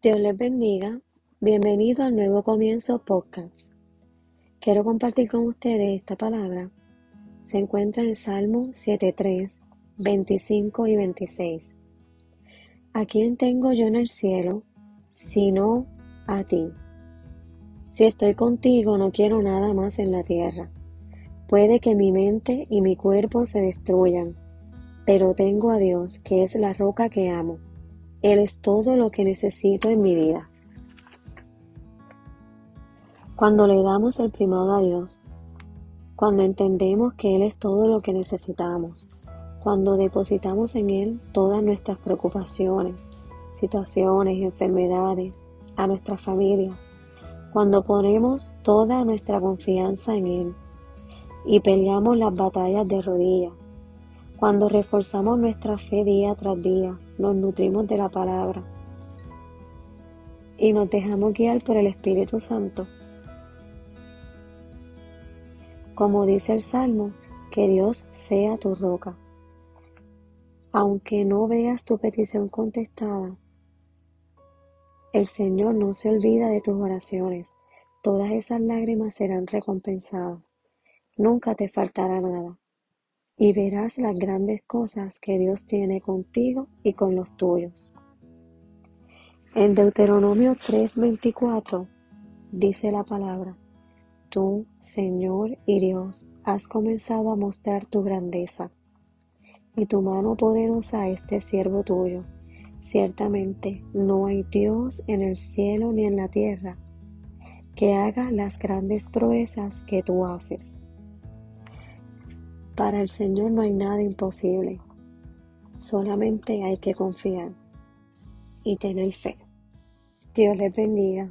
Dios les bendiga. Bienvenido al nuevo comienzo podcast. Quiero compartir con ustedes esta palabra. Se encuentra en Salmo 7.3, 25 y 26. ¿A quién tengo yo en el cielo, sino a ti? Si estoy contigo, no quiero nada más en la tierra. Puede que mi mente y mi cuerpo se destruyan, pero tengo a Dios, que es la roca que amo. Él es todo lo que necesito en mi vida. Cuando le damos el primado a Dios, cuando entendemos que Él es todo lo que necesitamos, cuando depositamos en Él todas nuestras preocupaciones, situaciones, enfermedades, a nuestras familias, cuando ponemos toda nuestra confianza en Él, y peleamos las batallas de rodillas. Cuando reforzamos nuestra fe día tras día, nos nutrimos de la palabra y nos dejamos guiar por el Espíritu Santo. Como dice el Salmo, que Dios sea tu roca. Aunque no veas tu petición contestada, el Señor no se olvida de tus oraciones. Todas esas lágrimas serán recompensadas nunca te faltará nada. Y verás las grandes cosas que Dios tiene contigo y con los tuyos. En Deuteronomio 3:24 dice la palabra, Tú, Señor y Dios, has comenzado a mostrar tu grandeza y tu mano poderosa a este siervo tuyo. Ciertamente no hay Dios en el cielo ni en la tierra que haga las grandes proezas que tú haces. Para el Señor no hay nada imposible. Solamente hay que confiar y tener fe. Dios les bendiga.